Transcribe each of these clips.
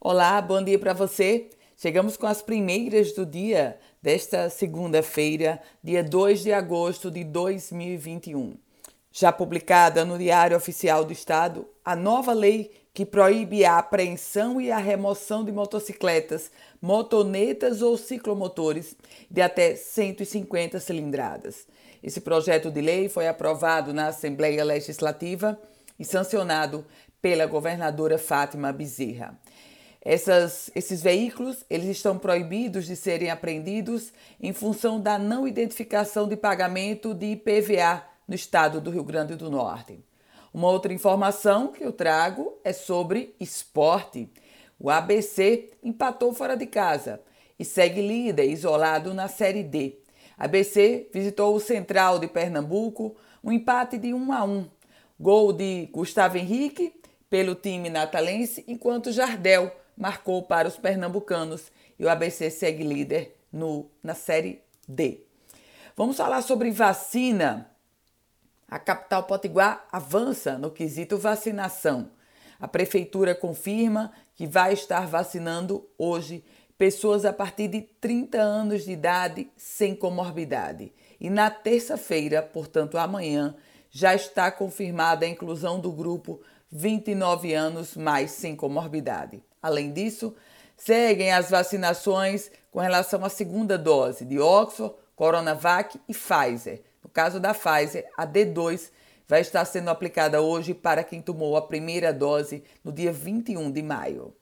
Olá, bom dia para você. Chegamos com as primeiras do dia desta segunda-feira, dia 2 de agosto de 2021. Já publicada no Diário Oficial do Estado, a nova lei que proíbe a apreensão e a remoção de motocicletas, motonetas ou ciclomotores de até 150 cilindradas. Esse projeto de lei foi aprovado na Assembleia Legislativa e sancionado pela governadora Fátima Bezerra. Essas, esses veículos eles estão proibidos de serem apreendidos em função da não identificação de pagamento de IPVA no estado do Rio Grande do Norte. Uma outra informação que eu trago é sobre esporte. O ABC empatou fora de casa e segue líder isolado na Série D. ABC visitou o Central de Pernambuco, um empate de 1 a 1. Gol de Gustavo Henrique pelo time natalense, enquanto Jardel marcou para os pernambucanos e o ABC segue líder no, na Série D. Vamos falar sobre vacina. A capital potiguar avança no quesito vacinação. A prefeitura confirma que vai estar vacinando hoje pessoas a partir de 30 anos de idade sem comorbidade. E na terça-feira, portanto amanhã, já está confirmada a inclusão do grupo 29 anos mais sem comorbidade. Além disso, seguem as vacinações com relação à segunda dose de Oxford, Coronavac e Pfizer. No caso da Pfizer, a D2 vai estar sendo aplicada hoje para quem tomou a primeira dose no dia 21 de maio.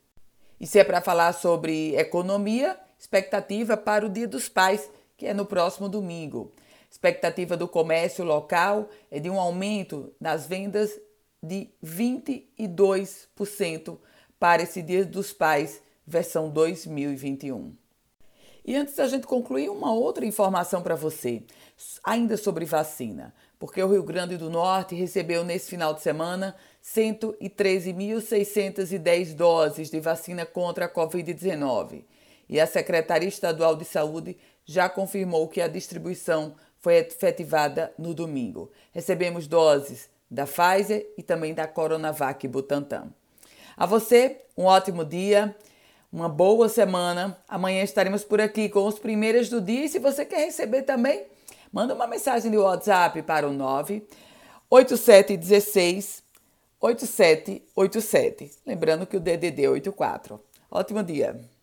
E se é para falar sobre economia, expectativa para o Dia dos Pais, que é no próximo domingo. Expectativa do comércio local é de um aumento nas vendas de 22% para esse Dia dos Pais, versão 2021. E antes da gente concluir, uma outra informação para você, ainda sobre vacina, porque o Rio Grande do Norte recebeu nesse final de semana 113.610 doses de vacina contra a Covid-19. E a Secretaria Estadual de Saúde já confirmou que a distribuição foi efetivada no domingo. Recebemos doses da Pfizer e também da Coronavac Butantan. A você, um ótimo dia, uma boa semana. Amanhã estaremos por aqui com os primeiros do dia. E se você quer receber também, manda uma mensagem de WhatsApp para o 98716 8787. Lembrando que o DDD é 84. Ótimo dia!